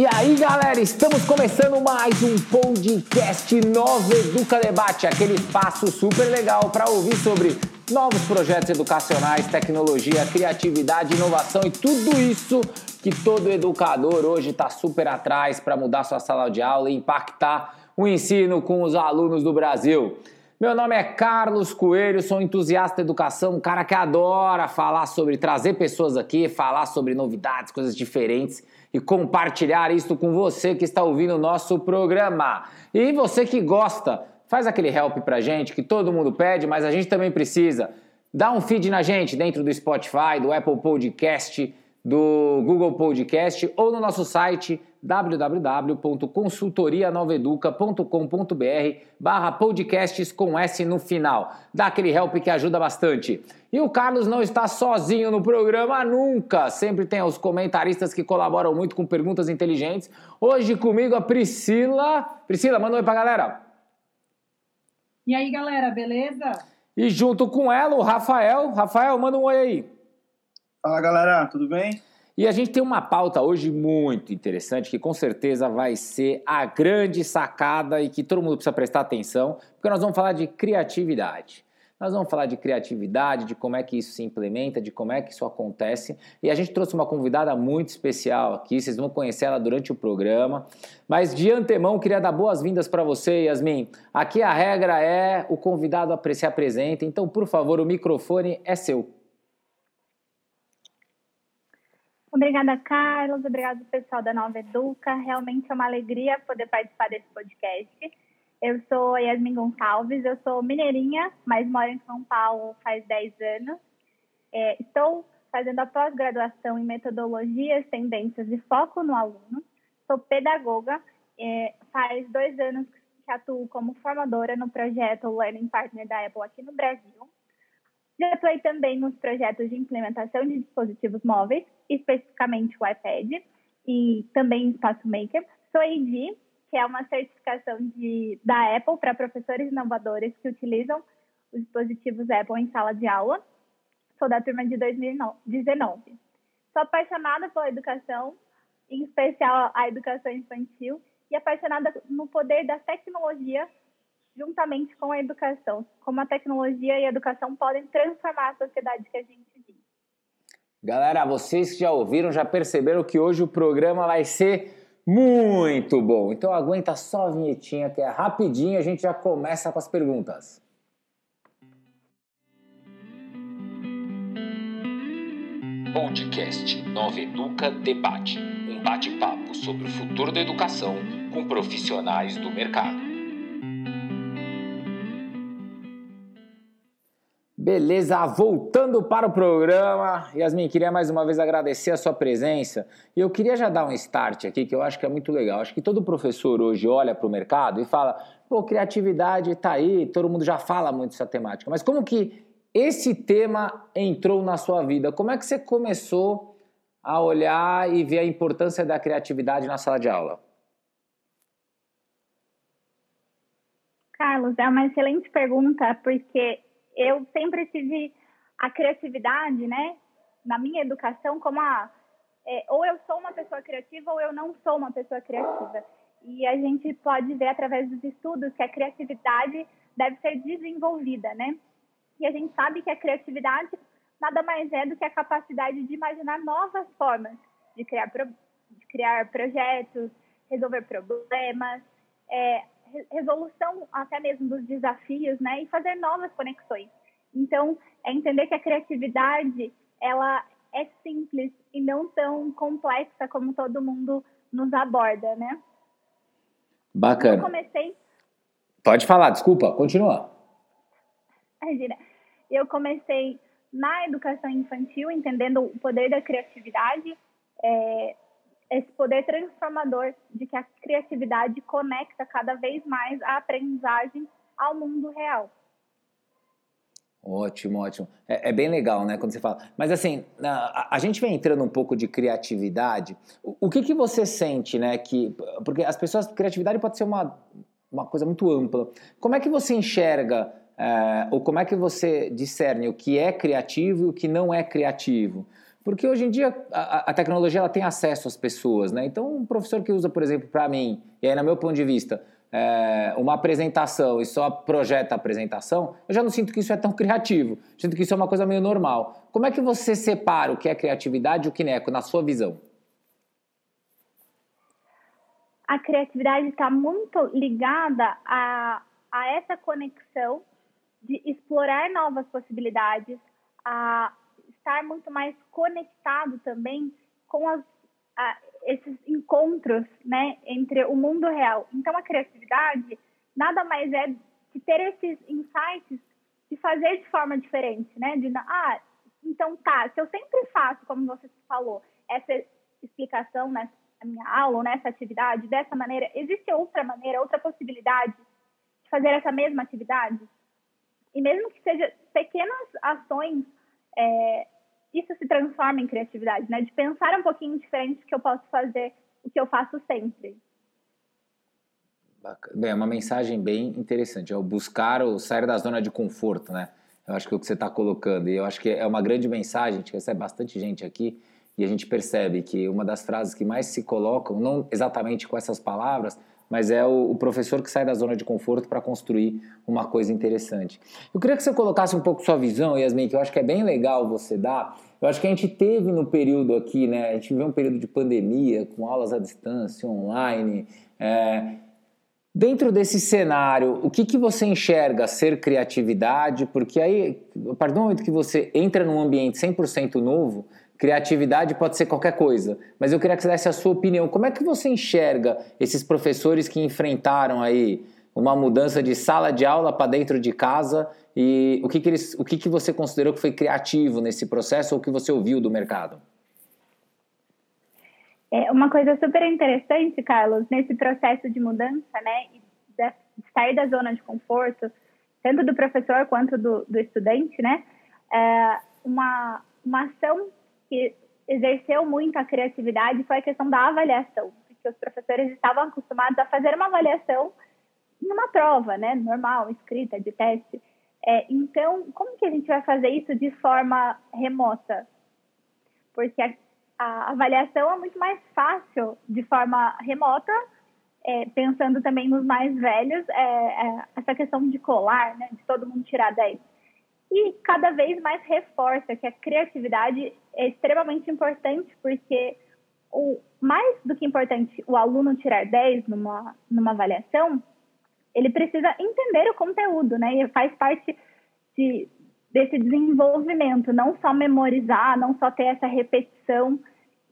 E aí, galera, estamos começando mais um podcast Nova Educa Debate, aquele espaço super legal para ouvir sobre novos projetos educacionais, tecnologia, criatividade, inovação e tudo isso que todo educador hoje está super atrás para mudar sua sala de aula e impactar o ensino com os alunos do Brasil. Meu nome é Carlos Coelho, sou entusiasta de educação, um cara que adora falar sobre trazer pessoas aqui, falar sobre novidades, coisas diferentes e compartilhar isso com você que está ouvindo o nosso programa. E você que gosta, faz aquele help pra gente que todo mundo pede, mas a gente também precisa. Dá um feed na gente dentro do Spotify, do Apple Podcast, do Google Podcast ou no nosso site www.consultorianoveduca.com.br barra podcasts com S no final. Dá aquele help que ajuda bastante. E o Carlos não está sozinho no programa nunca. Sempre tem os comentaristas que colaboram muito com perguntas inteligentes. Hoje comigo a Priscila. Priscila, manda um oi pra galera. E aí, galera, beleza? E junto com ela, o Rafael. Rafael, manda um oi aí. Fala, galera, tudo bem? E a gente tem uma pauta hoje muito interessante que com certeza vai ser a grande sacada e que todo mundo precisa prestar atenção, porque nós vamos falar de criatividade. Nós vamos falar de criatividade, de como é que isso se implementa, de como é que isso acontece. E a gente trouxe uma convidada muito especial aqui, vocês vão conhecer ela durante o programa. Mas de antemão, queria dar boas-vindas para você, Yasmin. Aqui a regra é o convidado se apresenta, então, por favor, o microfone é seu. Obrigada, Carlos. Obrigado, pessoal da Nova Educa. Realmente é uma alegria poder participar desse podcast. Eu sou Yasmin Gonçalves, eu sou mineirinha, mas moro em São Paulo faz 10 anos. É, estou fazendo a pós-graduação em metodologias, tendências e foco no aluno. Sou pedagoga, é, faz dois anos que atuo como formadora no projeto Learning Partner da Apple aqui no Brasil. Já atuei também nos projetos de implementação de dispositivos móveis, especificamente o iPad, e também Espaço Maker. Sou ED, que é uma certificação de, da Apple para professores inovadores que utilizam os dispositivos Apple em sala de aula. Sou da turma de 2019. Sou apaixonada pela educação, em especial a educação infantil, e apaixonada no poder da tecnologia juntamente com a educação, como a tecnologia e a educação podem transformar a sociedade que a gente vive. Galera, vocês que já ouviram, já perceberam que hoje o programa vai ser muito bom. Então aguenta só a vinhetinha que é rapidinho, a gente já começa com as perguntas. Podcast Nova Educa Debate, um bate-papo sobre o futuro da educação com profissionais do mercado. Beleza, voltando para o programa, Yasmin, queria mais uma vez agradecer a sua presença e eu queria já dar um start aqui que eu acho que é muito legal. Acho que todo professor hoje olha para o mercado e fala, pô, criatividade está aí, todo mundo já fala muito essa temática, mas como que esse tema entrou na sua vida? Como é que você começou a olhar e ver a importância da criatividade na sala de aula? Carlos, é uma excelente pergunta, porque eu sempre tive a criatividade, né, na minha educação como a é, ou eu sou uma pessoa criativa ou eu não sou uma pessoa criativa. E a gente pode ver através dos estudos que a criatividade deve ser desenvolvida, né? E a gente sabe que a criatividade nada mais é do que a capacidade de imaginar novas formas de criar, pro, de criar projetos, resolver problemas, é, resolução até mesmo dos desafios, né? E fazer novas conexões. Então, é entender que a criatividade, ela é simples e não tão complexa como todo mundo nos aborda, né? Bacana. Eu comecei... Pode falar, desculpa, continua. Imagina, eu comecei na educação infantil, entendendo o poder da criatividade, é, esse poder transformador de que a criatividade conecta cada vez mais a aprendizagem ao mundo real. Ótimo, ótimo. É, é, bem legal, né, quando você fala. Mas assim, a, a, gente vem entrando um pouco de criatividade. O, o, que, que você sente, né, que... Porque as pessoas... Criatividade pode ser uma, uma coisa muito ampla. Como é que você enxerga, é, ou como é que você discerne o que é criativo e o que não é criativo? Porque hoje em dia a, a, tecnologia ela tem acesso às pessoas, né? Então, um professor que usa, por exemplo, para mim, e aí, no meu ponto de vista, é, uma apresentação e só projeta a apresentação, eu já não sinto que isso é tão criativo. Sinto que isso é uma coisa meio normal. Como é que você separa o que é criatividade e o que não é, na sua visão? A criatividade está muito ligada a, a essa conexão de explorar novas possibilidades, a estar muito mais conectado também com as, a, esses encontros né, entre o mundo real. Então, a criatividade nada mais é de ter esses insights de fazer de forma diferente, né? De, ah, então tá, se eu sempre faço, como você falou, essa explicação nessa minha aula nessa atividade dessa maneira, existe outra maneira, outra possibilidade de fazer essa mesma atividade? E mesmo que seja pequenas ações, é, isso se transforma em criatividade, né? De pensar um pouquinho diferente que eu posso fazer o que eu faço sempre. Bem, é uma mensagem bem interessante. É o buscar o sair da zona de conforto, né? Eu acho que é o que você está colocando. E eu acho que é uma grande mensagem. A gente recebe bastante gente aqui e a gente percebe que uma das frases que mais se colocam, não exatamente com essas palavras, mas é o, o professor que sai da zona de conforto para construir uma coisa interessante. Eu queria que você colocasse um pouco sua visão, Yasmin, que eu acho que é bem legal você dar. Eu acho que a gente teve no período aqui, né? A gente viveu um período de pandemia, com aulas à distância, online. É, Dentro desse cenário, o que, que você enxerga ser criatividade? Porque aí, a partir do momento que você entra num ambiente 100% novo, Criatividade pode ser qualquer coisa, mas eu queria que você desse a sua opinião. Como é que você enxerga esses professores que enfrentaram aí uma mudança de sala de aula para dentro de casa e o que, que, eles, o que, que você considerou que foi criativo nesse processo ou que você ouviu do mercado? É uma coisa super interessante, Carlos, nesse processo de mudança, né, de sair da zona de conforto, tanto do professor quanto do, do estudante, né, é uma, uma ação que exerceu muito a criatividade foi a questão da avaliação, porque os professores estavam acostumados a fazer uma avaliação numa prova, né, normal, escrita, de teste. É, então, como que a gente vai fazer isso de forma remota? Porque a, a avaliação é muito mais fácil de forma remota, é, pensando também nos mais velhos, é, é essa questão de colar, né, de todo mundo tirar 10 e cada vez mais reforça que a criatividade é extremamente importante, porque o mais do que importante o aluno tirar 10 numa, numa avaliação, ele precisa entender o conteúdo, né? E faz parte de, desse desenvolvimento, não só memorizar, não só ter essa repetição.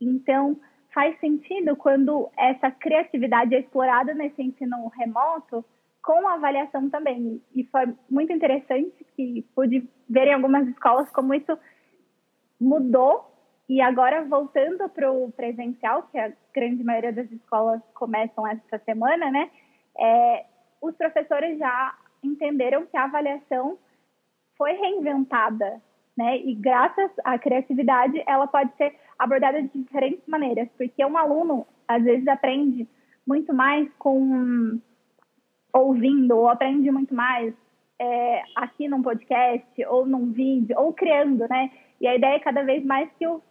Então, faz sentido quando essa criatividade é explorada nesse ensino remoto, com a avaliação também. E foi muito interessante que pude ver em algumas escolas como isso mudou. E agora, voltando para o presencial, que a grande maioria das escolas começam essa semana, né? É, os professores já entenderam que a avaliação foi reinventada, né? E graças à criatividade, ela pode ser abordada de diferentes maneiras, porque um aluno às vezes aprende muito mais com ouvindo ou aprende muito mais é, aqui num podcast ou num vídeo ou criando, né? E a ideia é cada vez mais que os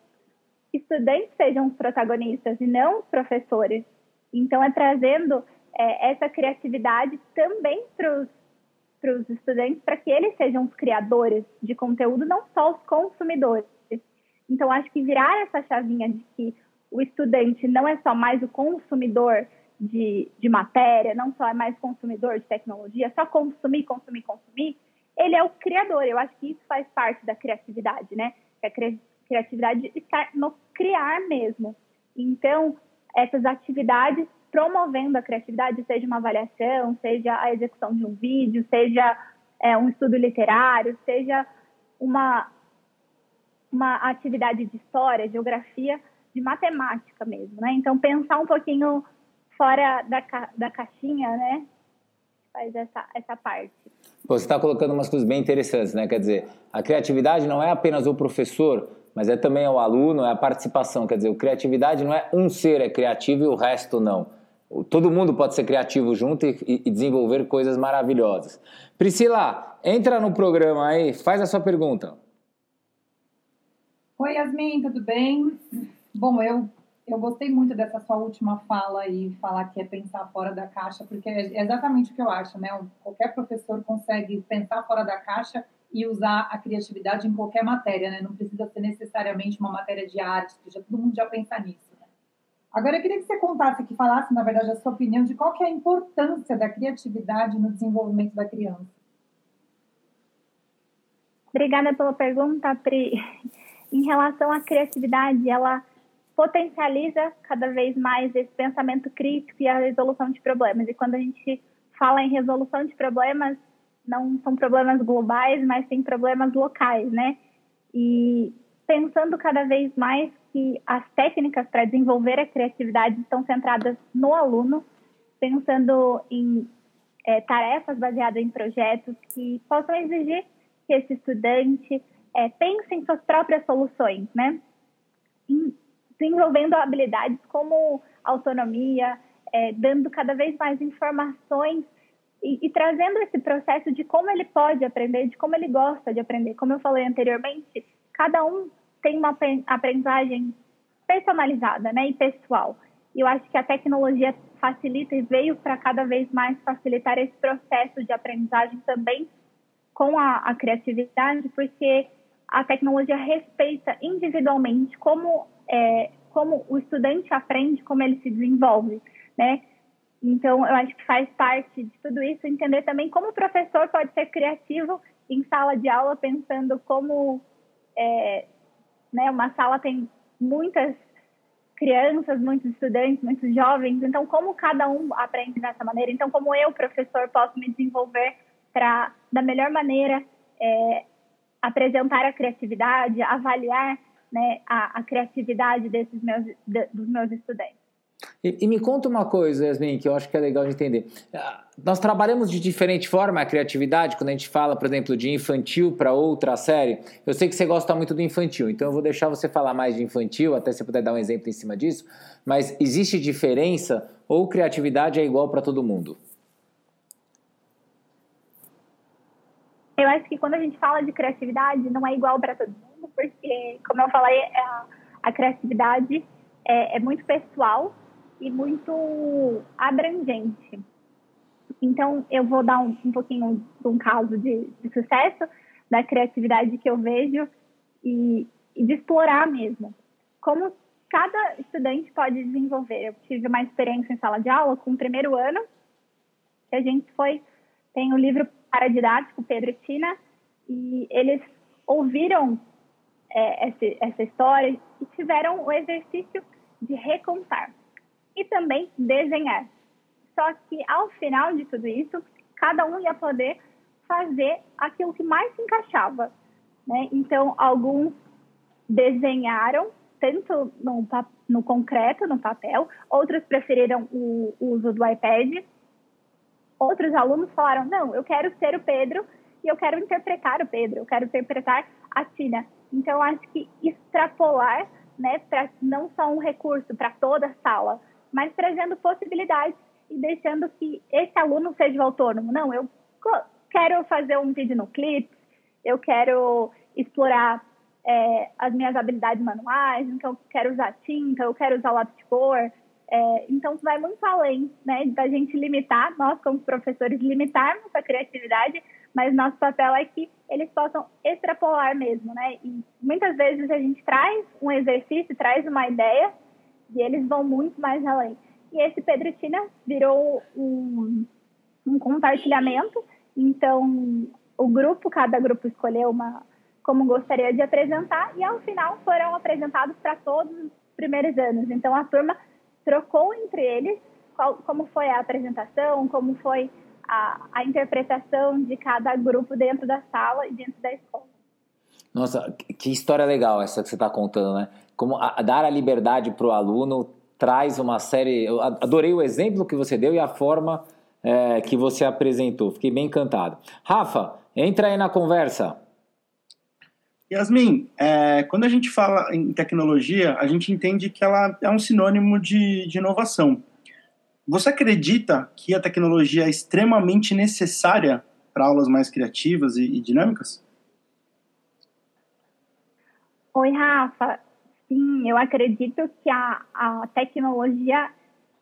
estudantes sejam os protagonistas e não os professores. Então é trazendo é, essa criatividade também para os estudantes para que eles sejam os criadores de conteúdo, não só os consumidores. Então acho que virar essa chavinha de que o estudante não é só mais o consumidor de, de matéria, não só é mais consumidor de tecnologia, só consumir, consumir, consumir, ele é o criador. Eu acho que isso faz parte da criatividade, né? Que a cri criatividade está no criar mesmo. Então, essas atividades promovendo a criatividade, seja uma avaliação, seja a execução de um vídeo, seja é, um estudo literário, seja uma, uma atividade de história, geografia, de matemática mesmo, né? Então, pensar um pouquinho fora da, ca da caixinha, né? Faz essa, essa parte. Você está colocando umas coisas bem interessantes, né? Quer dizer, a criatividade não é apenas o professor, mas é também o aluno, é a participação. Quer dizer, a criatividade não é um ser é criativo e o resto não. Todo mundo pode ser criativo junto e, e desenvolver coisas maravilhosas. Priscila, entra no programa aí, faz a sua pergunta. Oi, Yasmin, tudo bem? Bom, eu, eu gostei muito dessa sua última fala e falar que é pensar fora da caixa, porque é exatamente o que eu acho, né? Qualquer professor consegue pensar fora da caixa e usar a criatividade em qualquer matéria, né? Não precisa ser necessariamente uma matéria de arte, que já, todo mundo já pensa nisso. Né? Agora, eu queria que você contasse, que falasse, na verdade, a sua opinião de qual que é a importância da criatividade no desenvolvimento da criança. Obrigada pela pergunta, Pri em relação à criatividade, ela potencializa cada vez mais esse pensamento crítico e a resolução de problemas. E quando a gente fala em resolução de problemas, não são problemas globais, mas sim problemas locais, né? E pensando cada vez mais que as técnicas para desenvolver a criatividade estão centradas no aluno, pensando em é, tarefas baseadas em projetos que possam exigir que esse estudante é, pense em suas próprias soluções, né? Desenvolvendo habilidades como autonomia, é, dando cada vez mais informações e, e, trazendo esse processo de como ele pode aprender, de como ele gosta de aprender. Como eu falei anteriormente, cada um tem uma aprendizagem personalizada né, e pessoal. E eu acho que a tecnologia facilita e veio para cada vez mais facilitar esse processo de aprendizagem também com a, a criatividade, porque a tecnologia respeita individualmente como, é, como o estudante aprende, como ele se desenvolve, né? Então, eu acho que faz parte de tudo isso entender também como o professor pode ser criativo em sala de aula, pensando como é, né, uma sala tem muitas crianças, muitos estudantes, muitos jovens, então como cada um aprende dessa maneira, então como eu, professor, posso me desenvolver para, da melhor maneira, é, apresentar a criatividade, avaliar né, a, a, criatividade desses meus, de, dos meus estudantes. E, e, me conta uma coisa, Yasmin, que eu acho que é legal de entender. Ah, nós trabalhamos de diferente forma a criatividade quando a gente fala, por exemplo, de infantil para outra série. Eu sei que você gosta muito do infantil, então eu vou deixar você falar mais de infantil, até se puder dar um exemplo em cima disso. Mas existe diferença ou criatividade é igual para todo mundo? Eu acho que quando a gente fala de criatividade, não é igual para todo mundo, porque, como eu falei, é a, a criatividade é, é, muito pessoal e muito abrangente. Então, eu vou dar um, um pouquinho de um caso de, de, sucesso da criatividade que eu vejo e, e de explorar mesmo. Como cada estudante pode desenvolver. Eu tive uma experiência em sala de aula com o primeiro ano, que a gente foi tem o livro paradidático Pedro e Tina, e eles ouviram é, essa, essa história e tiveram o exercício de recontar e também desenhar. Só que ao final de tudo isso, cada um ia poder fazer aquilo que mais se encaixava. Né? Então, alguns desenharam tanto no, no concreto, no papel, outros preferiram o, o uso do iPad, outros alunos falaram: não, eu quero ser o Pedro e eu quero interpretar o Pedro, eu quero interpretar a Tina. Então, acho que extrapolar, né, para não só um recurso para toda a sala, mas trazendo possibilidades e deixando que esse aluno seja o autônomo. Não, eu quero fazer um vídeo no Clips, eu quero explorar é, as minhas habilidades manuais, então eu quero usar tinta, eu quero usar lápis de cor, é, então, vai muito além né, da gente limitar, nós como professores limitarmos a criatividade, mas nosso papel é que eles possam extrapolar mesmo, né? E muitas vezes a gente traz um exercício, traz uma ideia e eles vão muito mais além. E esse Pedro Tina virou um, um compartilhamento, então o grupo, cada grupo escolheu uma como gostaria de apresentar e ao final foram apresentados para todos os primeiros anos. Então a turma trocou entre eles qual, como foi a apresentação, como foi a, a interpretação de cada grupo dentro da sala e dentro da escola. Nossa, que história legal essa que você está contando, né? Como a, dar a liberdade para o aluno traz uma série. Eu adorei o exemplo que você deu e a forma é, que você apresentou. Fiquei bem encantado. Rafa, entra aí na conversa. Yasmin, é, quando a gente fala em tecnologia, a gente entende que ela é um sinônimo de, de inovação. Você acredita que a tecnologia é extremamente necessária para aulas mais criativas e, e dinâmicas? Oi, Rafa. Sim, eu acredito que a, a tecnologia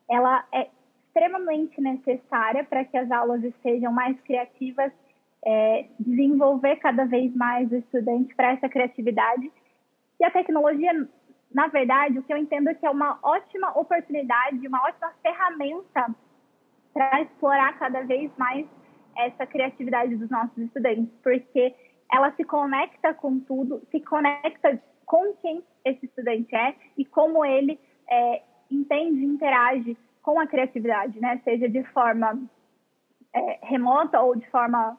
ela é extremamente necessária para que as aulas sejam mais criativas, é, desenvolver cada vez mais o estudante para essa criatividade. E a tecnologia, na verdade, o que eu entendo é que é uma ótima oportunidade, uma ótima ferramenta para explorar cada vez mais essa criatividade dos nossos estudantes, porque ela se conecta com tudo, se conecta com quem esse estudante é e como ele é, entende interage com a criatividade, né? Seja de forma é, remota ou de forma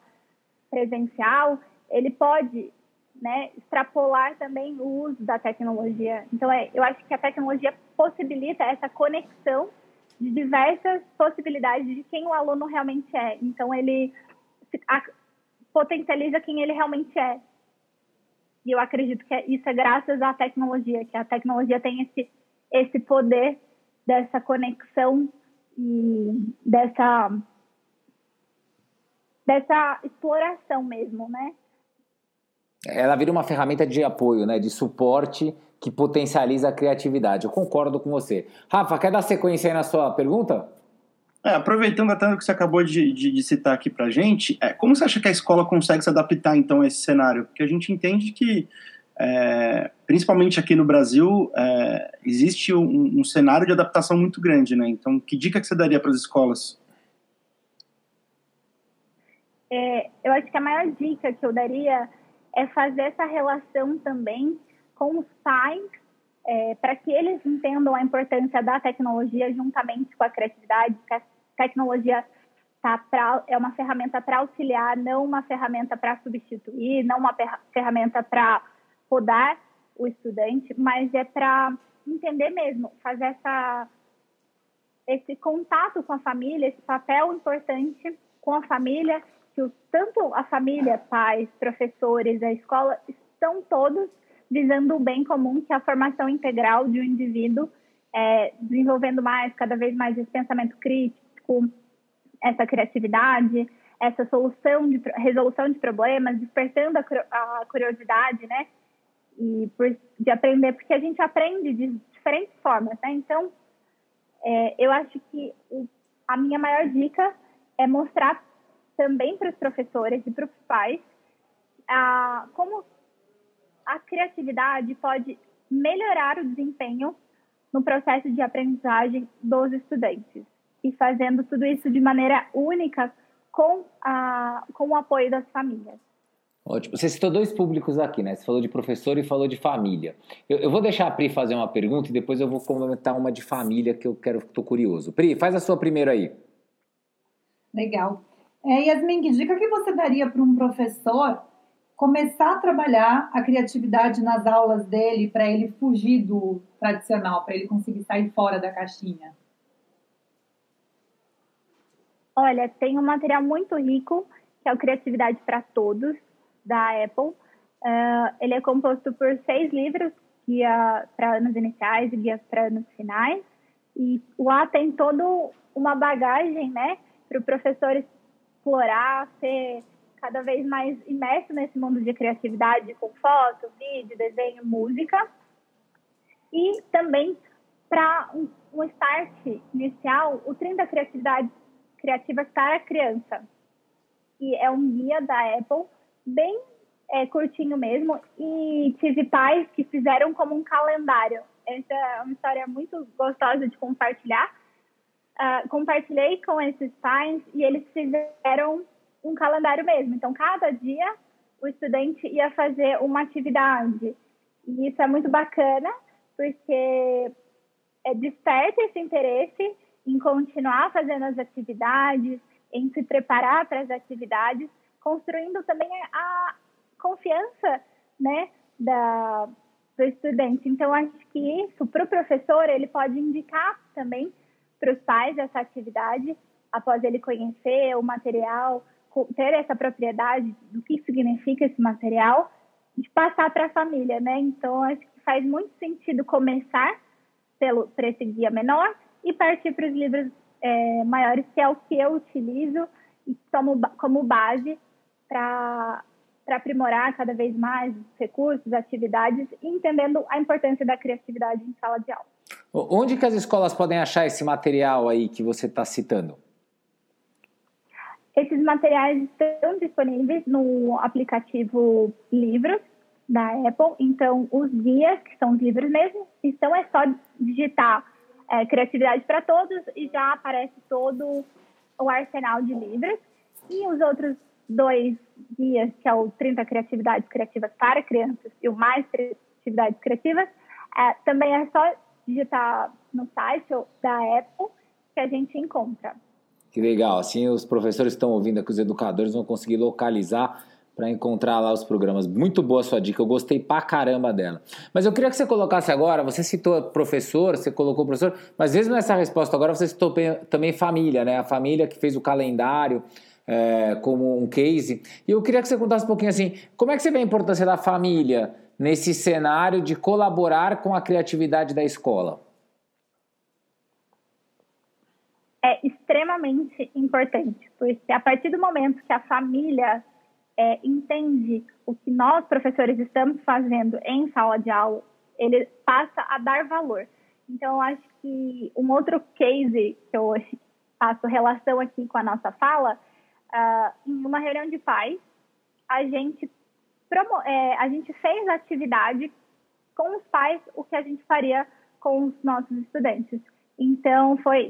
presencial, ele pode né, extrapolar também o uso da tecnologia. Então, é, eu acho que a tecnologia possibilita essa conexão de diversas possibilidades de quem o aluno realmente é. Então, ele potencializa quem ele realmente é. E eu acredito que isso é graças à tecnologia, que a tecnologia tem esse, esse poder dessa conexão e dessa, dessa exploração mesmo, né? Ela vira uma ferramenta de apoio, né, de suporte que potencializa a criatividade. Eu concordo com você. Rafa, quer dar sequência aí na sua pergunta? É, aproveitando até o que você acabou de, de, de citar aqui para gente, é, como você acha que a escola consegue se adaptar então a esse cenário? Porque a gente entende que, é, principalmente aqui no Brasil, é, existe um, um, cenário de adaptação muito grande, né? Então, que dica que você daria para as escolas? É, eu acho que a maior dica que eu daria é fazer essa relação também com os pais é, para que eles entendam a importância da tecnologia juntamente com a criatividade, que a tecnologia tá pra, é uma ferramenta para auxiliar, não uma ferramenta para substituir, não uma ferramenta para podar o estudante, mas é para entender mesmo, fazer essa, esse contato com a família, esse papel importante com a família, que o, tanto a família, pais, professores, a escola, estão todos visando o bem comum, que é a formação integral de um indivíduo, é, desenvolvendo mais, cada vez mais esse pensamento crítico, essa criatividade, essa solução de resolução de problemas, despertando a, a curiosidade, né? E por, de aprender, porque a gente aprende de diferentes formas, né? Então, é, eu acho que o, a minha maior dica é mostrar também para os professores e para os pais a, como a criatividade pode melhorar o desempenho no processo de aprendizagem dos estudantes e fazendo tudo isso de maneira única com, a, com o apoio das famílias. Ótimo. Você citou dois públicos aqui, né? Você falou de professor e falou de família. Eu, eu vou deixar a Pri fazer uma pergunta e depois eu vou comentar uma de família que eu quero, estou curioso. Pri, faz a sua primeira aí. Legal. É, Yasmin, que dica que você daria para um professor começar a trabalhar a criatividade nas aulas dele para ele fugir do tradicional, para ele conseguir sair fora da caixinha? Olha, tem um material muito rico, que é o Criatividade para Todos, da Apple. Uh, ele é composto por seis livros, guia para anos iniciais e guias para anos finais. E lá tem toda uma bagagem, né, para o professor explorar, ser cada vez mais imerso nesse mundo de criatividade com foto, vídeo, desenho, música. E também para um, start inicial, o 30 Criatividade Criativas para a Criança. E é um guia da Apple, bem é, curtinho mesmo, e tive pais que fizeram como um calendário. Essa é uma história muito gostosa de compartilhar. Uh, compartilhei com esses pais e eles fizeram um calendário mesmo. Então, cada dia o estudante ia fazer uma atividade. E isso é muito bacana, porque é, desperta esse interesse em continuar fazendo as atividades, em se preparar para as atividades, construindo também a confiança né, da, do estudante. Então, acho que isso, para o professor, ele pode indicar também para os pais essa atividade, após ele conhecer o material, ter essa propriedade do que significa esse material, de passar para a família, né? Então, acho que faz muito sentido começar pelo, por esse guia menor e partir para os livros é, maiores, que é o que eu utilizo tomo como base para para aprimorar cada vez mais os recursos, atividades, entendendo a importância da criatividade em sala de aula. Onde que as escolas podem achar esse material aí que você está citando? Esses materiais estão disponíveis no aplicativo Livros da Apple. Então, os guias, que são os livros mesmo, estão é só digitar é, Criatividade para Todos e já aparece todo o arsenal de livros. E os outros dois guias, que é o 30 Criatividades Criativas para Crianças e o Mais Criatividades Criativas, é, também é só digitar no site da Apple que a gente encontra. Que legal, assim os professores estão ouvindo aqui, os educadores vão conseguir localizar para encontrar lá os programas. Muito boa sua dica, eu gostei pra caramba dela. Mas eu queria que você colocasse agora, você citou professor, você colocou professor, mas mesmo nessa resposta agora você citou também família, né? A família que fez o calendário é, como um case. E eu queria que você contasse um pouquinho assim, como é que você vê a importância da família nesse cenário de colaborar com a criatividade da escola? É extremamente importante, porque a partir do momento que a família é, entende o que nós, professores, estamos fazendo em sala de aula, ele passa a dar valor. Então, acho que um outro case que eu faço relação aqui com a nossa fala, uh, em uma reunião de pais, a gente, promo é, a gente fez atividade com os pais o que a gente faria com os nossos estudantes. Então, foi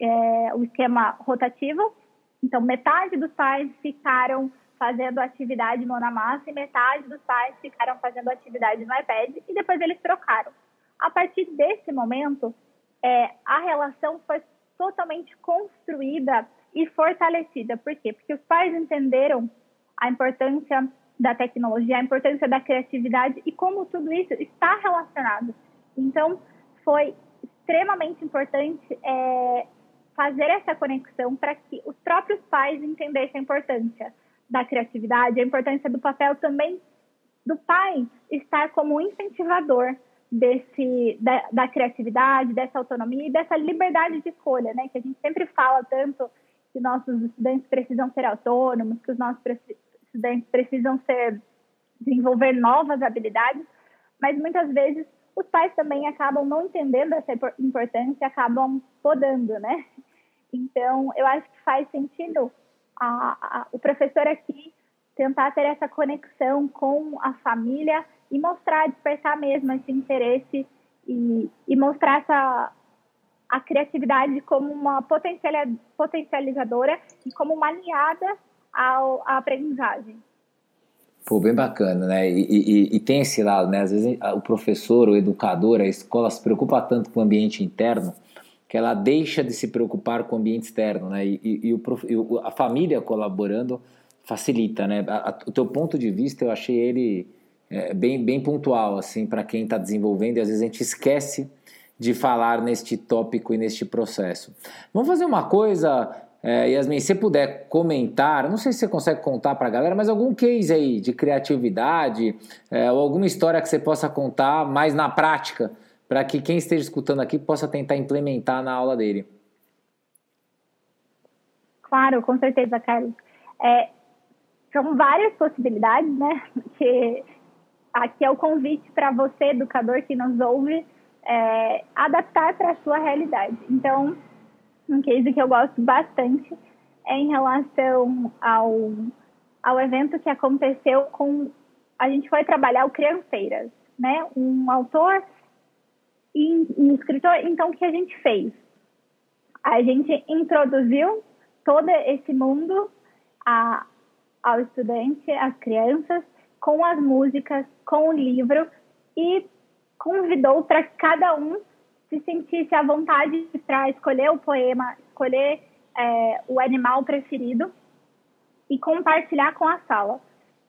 é, o esquema rotativo. Então, metade dos pais ficaram fazendo atividade mão na massa e metade dos pais ficaram fazendo atividade no iPad e depois eles trocaram. A partir desse momento, é, a relação foi totalmente construída e fortalecida. Por quê? Porque os pais entenderam a importância da tecnologia, a importância da criatividade e como tudo isso está relacionado. Então, foi extremamente importante é, fazer essa conexão para que os próprios pais entendessem a importância da criatividade, a importância do papel também do pai estar como incentivador desse da, da, criatividade, dessa autonomia e dessa liberdade de escolha, né? Que a gente sempre fala tanto que nossos estudantes precisam ser autônomos, que os nossos estudantes precisam ser desenvolver novas habilidades, mas muitas vezes os pais também acabam não entendendo essa importância, e acabam podando, né? Então, eu acho que faz sentido a, a, o professor aqui tentar ter essa conexão com a família e mostrar, despertar mesmo esse interesse e, e mostrar essa, a criatividade como uma potencializadora e como uma aliada ao, à aprendizagem. Pô, bem bacana, né? E, e, e, tem esse lado, né? Às vezes o professor, o educador, a escola se preocupa tanto com o ambiente interno que ela deixa de se preocupar com o ambiente externo, né? E, e, o, a família colaborando facilita, né? A, a, o teu ponto de vista eu achei ele é, bem, bem pontual, assim, para quem está desenvolvendo e às vezes a gente esquece de falar neste tópico e neste processo. Vamos fazer uma coisa, é, Yasmin, se puder comentar, não sei se você consegue contar para a galera, mas algum case aí de criatividade é, ou alguma história que você possa contar mais na prática para que quem esteja escutando aqui possa tentar implementar na aula dele. Claro, com certeza, Carlos. É, são várias possibilidades, né? Que aqui é o convite para você, educador que nos ouve, é, adaptar para a sua realidade. Então, um case que eu gosto bastante é em relação ao, ao evento que aconteceu com. A gente foi trabalhar o Crianceiras, né? Um autor e, e escritor. Então, o que a gente fez? A gente introduziu todo esse mundo a, ao estudante, às crianças, com as músicas, com o livro e convidou para cada um se sentisse à vontade para escolher o poema, escolher é, o animal preferido e compartilhar com a sala.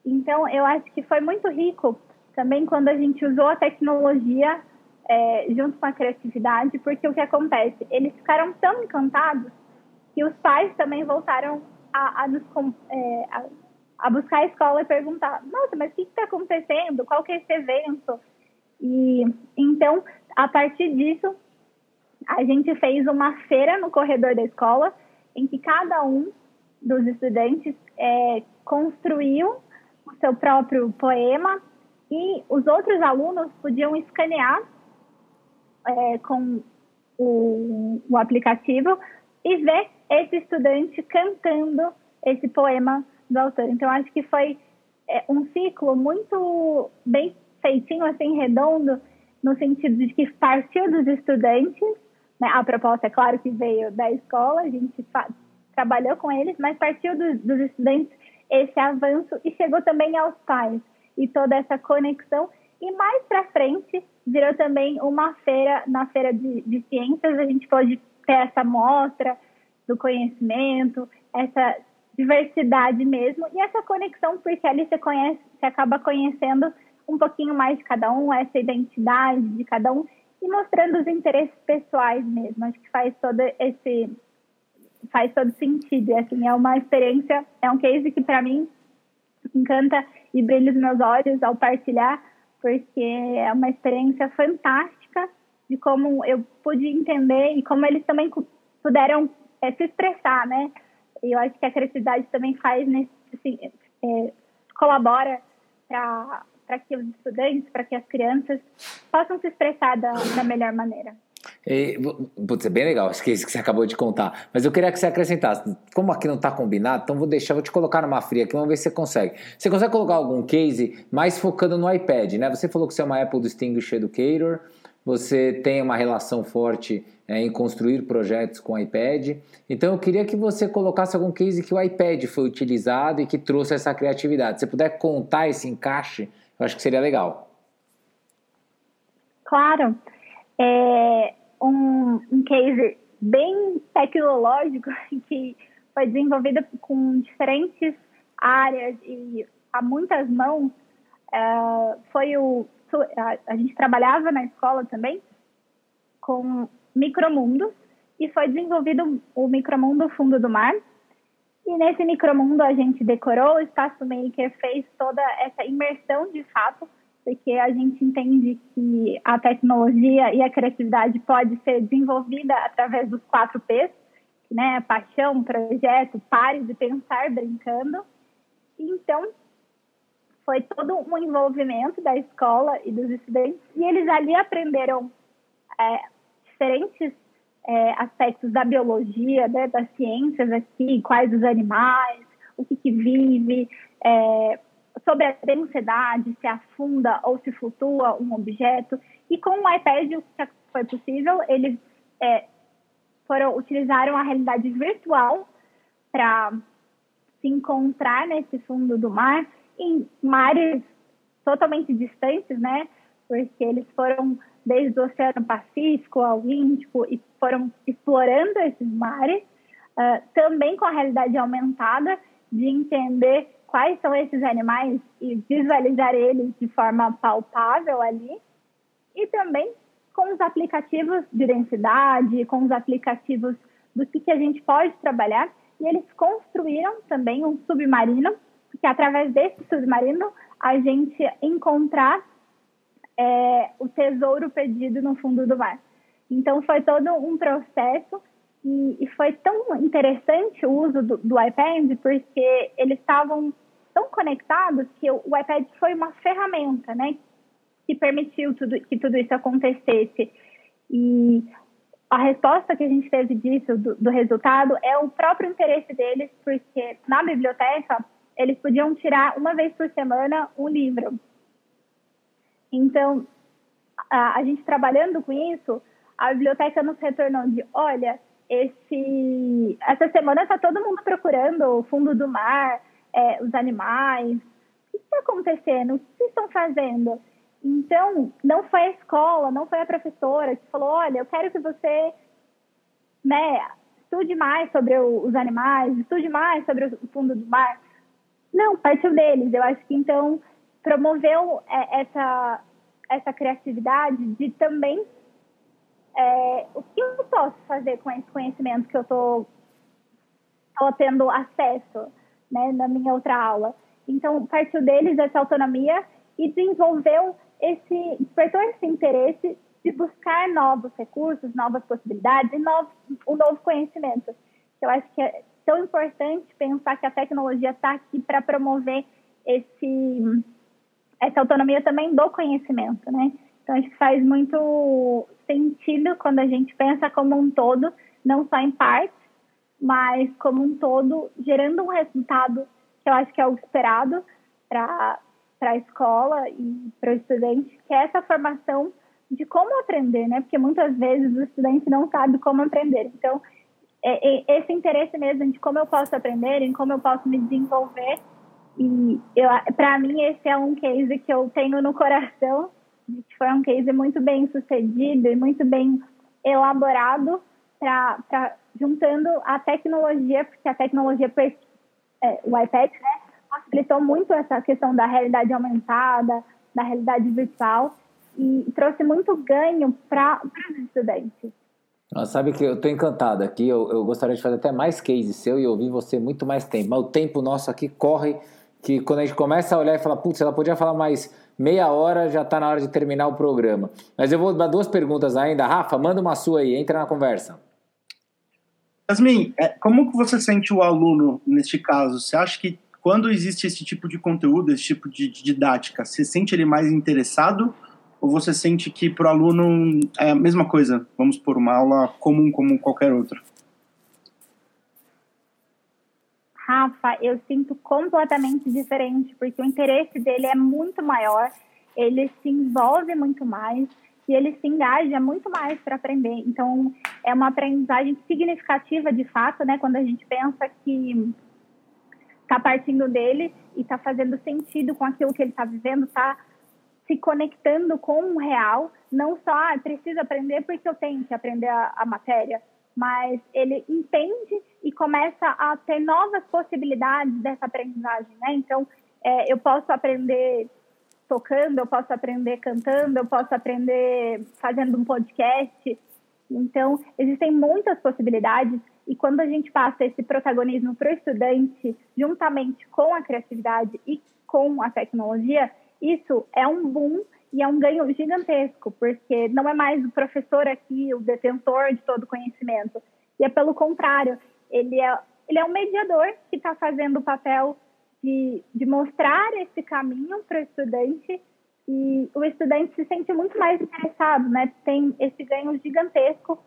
Então, eu acho que foi muito rico também quando a gente usou a tecnologia é, junto com a criatividade, porque o que acontece? Eles ficaram tão encantados que os pais também voltaram a, a, nos, é, a, a buscar a escola e perguntar: nossa, mas o que está acontecendo? Qual que é esse evento? E então, a partir disso, a gente fez uma feira no corredor da escola, em que cada um dos estudantes é, construiu o seu próprio poema e os outros alunos podiam escanear é, com o, o aplicativo e ver esse estudante cantando esse poema do autor. Então, acho que foi é, um ciclo muito bem feitinho, assim, redondo, no sentido de que partiu dos estudantes, né? a proposta, é claro, que veio da escola, a gente trabalhou com eles, mas partiu do, dos estudantes esse avanço e chegou também aos pais e toda essa conexão. E mais para frente virou também uma feira, na feira de, de ciências, a gente pôde ter essa mostra do conhecimento, essa diversidade mesmo e essa conexão, porque ali você conhece, você acaba conhecendo um pouquinho mais de cada um, essa identidade de cada um e mostrando os interesses pessoais mesmo. Acho que faz todo esse faz todo sentido. E, assim, é uma experiência, é um case que para mim encanta e brilha os meus olhos ao partilhar, porque é uma experiência fantástica de como eu pude entender e como eles também puderam é, se expressar, né? E eu acho que a criatividade também faz nesse, assim, é, colabora para para que os estudantes, para que as crianças possam se expressar da, da melhor maneira. E, putz, é bem legal, isso que você acabou de contar. Mas eu queria que você acrescentasse. Como aqui não está combinado, então vou deixar, vou te colocar numa fria aqui, vamos ver se você consegue. Você consegue colocar algum case mais focando no iPad, né? Você falou que você é uma Apple Distinguished Educator, você tem uma relação forte é, em construir projetos com iPad. Então eu queria que você colocasse algum case que o iPad foi utilizado e que trouxe essa criatividade. Se você puder contar esse encaixe, eu acho que seria legal. Claro. É um, um case bem tecnológico que foi desenvolvido com diferentes áreas e a muitas mãos. É, foi o a, a gente trabalhava na escola também com micromundos e foi desenvolvido o micromundo fundo do mar e nesse micromundo a gente decorou, o Espaço Maker fez toda essa imersão de fato, porque a gente entende que a tecnologia e a criatividade pode ser desenvolvida através dos quatro P's, né? Paixão, projeto, pare de pensar brincando. Então, foi todo um envolvimento da escola e dos estudantes, e eles ali aprenderam é, diferentes é, aspectos da biologia, né, das ciências aqui, quais os animais, o que, que vive, é, sobre a densidade, se afunda ou se flutua um objeto. E com o iPad, o que foi possível, eles é, foram, utilizaram a realidade virtual para se encontrar nesse fundo do mar, em mares totalmente distantes, né? Porque eles foram desde o Oceano Pacífico ao Índico e foram explorando esses mares, uh, também com a realidade aumentada de entender quais são esses animais e visualizar eles de forma palpável ali, e também com os aplicativos de densidade, com os aplicativos do que, que a gente pode trabalhar, e eles construíram também um submarino, que através desse submarino a gente encontrar é, o tesouro perdido no fundo do mar. Então, foi todo um processo e, e foi tão interessante o uso do, do iPad, porque eles estavam tão conectados que o, o, iPad foi uma ferramenta, né? Que permitiu tudo, que tudo isso acontecesse. E a resposta que a gente teve disso, do, do resultado, é o próprio interesse deles, porque na biblioteca eles podiam tirar uma vez por semana um livro. Então, a, a gente trabalhando com isso, a biblioteca nos retornou de, olha, esse, essa semana está todo mundo procurando o fundo do mar, é, os animais. O que está acontecendo? O que estão fazendo? Então, não foi a escola, não foi a professora que falou, olha, eu quero que você né, estude mais sobre o, os animais, estude mais sobre o fundo do mar. Não, partiu deles. Eu acho que, então, promoveu é, essa, essa criatividade de também é, o que eu posso fazer com esse conhecimento que eu estou tendo acesso né, na minha outra aula. Então, partiu deles essa autonomia e desenvolveu esse, despertou esse interesse de buscar novos recursos, novas possibilidades e novo, um novo conhecimento. Eu acho que é tão importante pensar que a tecnologia está aqui para promover esse, essa autonomia também do conhecimento, né? Então, acho que faz muito sentido quando a gente pensa como um todo, não só em partes, mas como um todo, gerando um resultado que eu acho que é o esperado para a escola e para o estudante, que é essa formação de como aprender, né? Porque muitas vezes o estudante não sabe como aprender. Então, é, é esse interesse mesmo de como eu posso aprender, em como eu posso me desenvolver. E para mim esse é um case que eu tenho no coração, que foi um case muito bem sucedido e muito bem elaborado para juntando a tecnologia, porque a tecnologia é, o iPad, né, possibilitou muito essa questão da realidade aumentada, da realidade virtual e trouxe muito ganho para os estudantes. Sabe que eu estou encantado aqui, eu, eu, gostaria de fazer até mais case seu e ouvir você muito mais tempo, mas o tempo nosso aqui corre, que quando a gente começa a olhar e falar, putz, ela podia falar mais meia hora, já está na hora de terminar o programa. Mas eu vou dar duas perguntas ainda. Rafa, manda uma sua aí, entra na conversa. Yasmin, é, como que você sente o aluno neste caso? Você acha que quando existe esse tipo de conteúdo, esse tipo de didática, você sente ele mais interessado ou você sente que para o aluno é a mesma coisa? Vamos por uma aula comum como qualquer outra. Rafa, eu sinto completamente diferente, porque o interesse dele é muito maior, ele se envolve muito mais e ele se engaja muito mais para aprender. Então, é uma aprendizagem significativa de fato, né? Quando a gente pensa que está partindo dele e está fazendo sentido com aquilo que ele está vivendo, está se conectando com o real, não só ah, preciso aprender porque eu tenho que aprender a, a matéria, mas ele entende e começa a ter novas possibilidades dessa aprendizagem, né? Então, é, eu posso aprender tocando, eu posso aprender cantando, eu posso aprender fazendo um podcast. Então, existem muitas possibilidades e quando a gente passa esse protagonismo para o estudante, juntamente com a criatividade e com a tecnologia, isso é um boom e é um ganho gigantesco, porque não é mais o professor aqui o detentor de todo conhecimento, e é pelo contrário, ele é, ele é um mediador que está fazendo o papel de, de mostrar esse caminho para o estudante e o estudante se sente muito mais interessado, né? Tem esse ganho gigantesco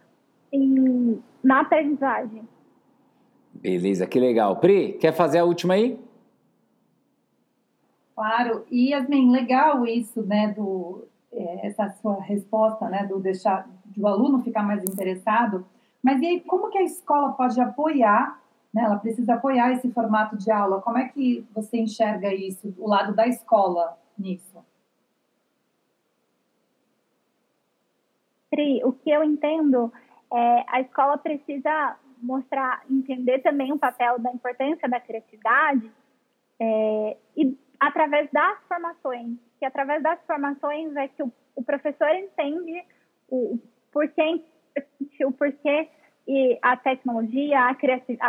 em, na aprendizagem. Beleza, que legal. Pri, quer fazer a última aí? Claro, e Yasmin, legal isso, né, do, é, essa sua resposta, né, do deixar do aluno ficar mais interessado, mas e aí, como que a escola pode apoiar, né, ela precisa apoiar esse formato de aula, como é que você enxerga isso, o lado da escola nisso? Pri, o que eu entendo é a escola precisa mostrar, entender também o papel da importância da criatividade é, e através das formações, que através das formações é que o, o professor entende o, o porquê, o porquê e a tecnologia a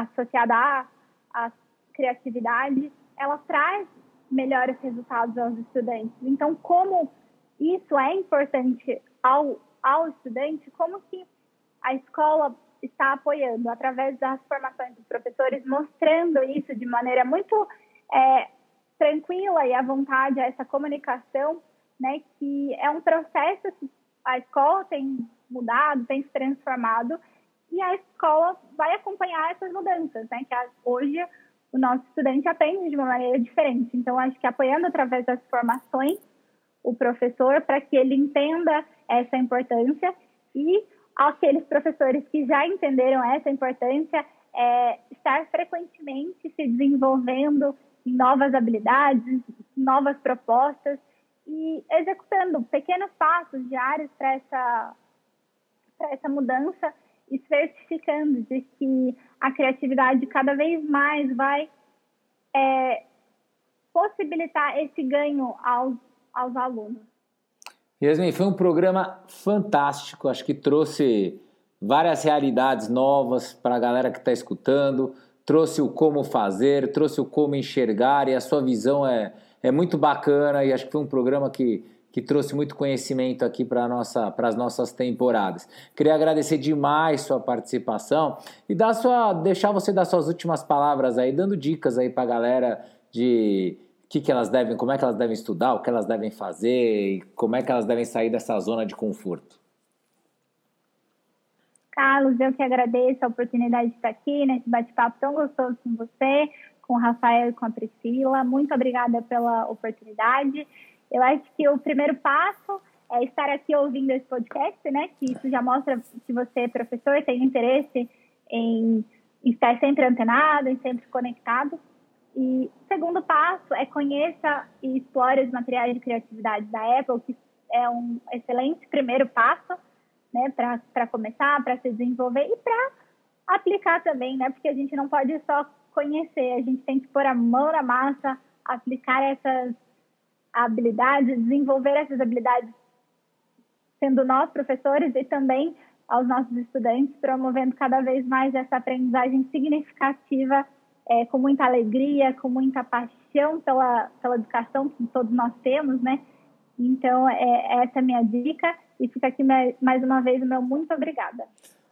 associada à, à criatividade, ela traz melhores resultados aos estudantes. Então, como isso é importante ao, ao estudante, como que a escola está apoiando através das formações dos professores, mostrando isso de maneira muito é, tranquila e à vontade a essa comunicação, né, que é um processo que a escola tem mudado, tem se transformado, e a escola vai acompanhar essas mudanças, né, que hoje o nosso estudante aprende de uma maneira diferente. Então, acho que apoiando através das formações o professor para que ele entenda essa importância e aqueles professores que já entenderam essa importância é, estar frequentemente se desenvolvendo novas habilidades, novas propostas e executando pequenos passos diários para essa, essa mudança e certificando de que a criatividade cada vez mais vai é, possibilitar esse ganho aos, aos alunos. Yasmin, foi um programa fantástico, acho que trouxe várias realidades novas para a galera que está escutando trouxe o como fazer, trouxe o como enxergar e a sua visão é, é muito bacana e acho que foi um programa que, que trouxe muito conhecimento aqui para nossa, as nossas temporadas. Queria agradecer demais sua participação e dar sua, deixar você dar suas últimas palavras aí, dando dicas aí para a galera de que, que elas devem, como é que elas devem estudar, o que elas devem fazer e como é que elas devem sair dessa zona de conforto. Carlos, eu que agradeço a oportunidade de estar aqui nesse bate-papo tão gostoso com você, com o Rafael e com a Priscila. Muito obrigada pela oportunidade. Eu acho que o primeiro passo é estar aqui ouvindo esse podcast, né? Que isso já mostra que você, professor, tem interesse em estar sempre antenado, em sempre conectado. E o segundo passo é conheça e explore os materiais de criatividade da Apple, que é um excelente primeiro passo, né, para começar, para se desenvolver e para aplicar também, né? Porque a gente não pode só conhecer, a gente tem que pôr a mão na massa, aplicar essas habilidades, desenvolver essas habilidades sendo nós professores e também aos nossos estudantes, promovendo cada vez mais essa aprendizagem significativa, é, com muita alegria, com muita paixão pela, pela educação que todos nós temos, né? Então, é, essa é a minha dica e fica aqui mais uma vez o meu muito obrigada.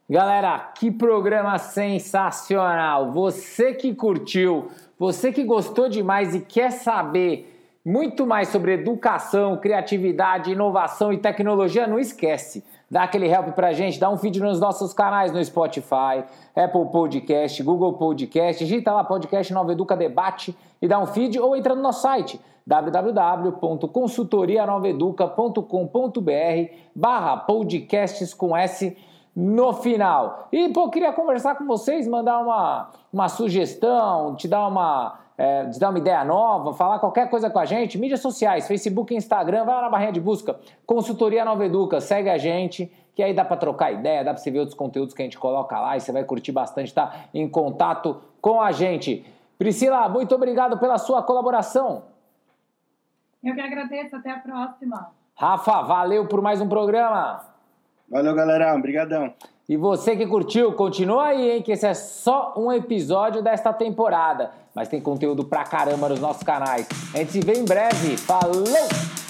Galera, que programa sensacional! Você que curtiu, você que gostou demais e quer saber muito mais sobre educação, criatividade, inovação e tecnologia, não esquece. Dá aquele help pra gente, dá um feed nos nossos canais no Spotify, Apple Podcast, Google Podcast, digita lá podcast Nova Educa Debate e dá um feed ou entra no nosso site www.consultorianoveduca.com.br barra podcasts com S no final. E, pô, queria conversar com vocês, mandar uma, uma sugestão, te dar uma, é, te dar uma ideia nova, falar qualquer coisa com a gente. Mídias sociais, Facebook, Instagram, vai lá na barrinha de busca, Consultoria Nova Educa, segue a gente, que aí dá para trocar ideia, dá para você ver outros conteúdos que a gente coloca lá e você vai curtir bastante estar tá em contato com a gente. Priscila, muito obrigado pela sua colaboração. Eu que agradeço, até a próxima. Rafa, valeu por mais um programa. Valeu, galera. Obrigadão. E você que curtiu, continua aí, hein? Que esse é só um episódio desta temporada. Mas tem conteúdo pra caramba nos nossos canais. A gente se vê em breve. Falou!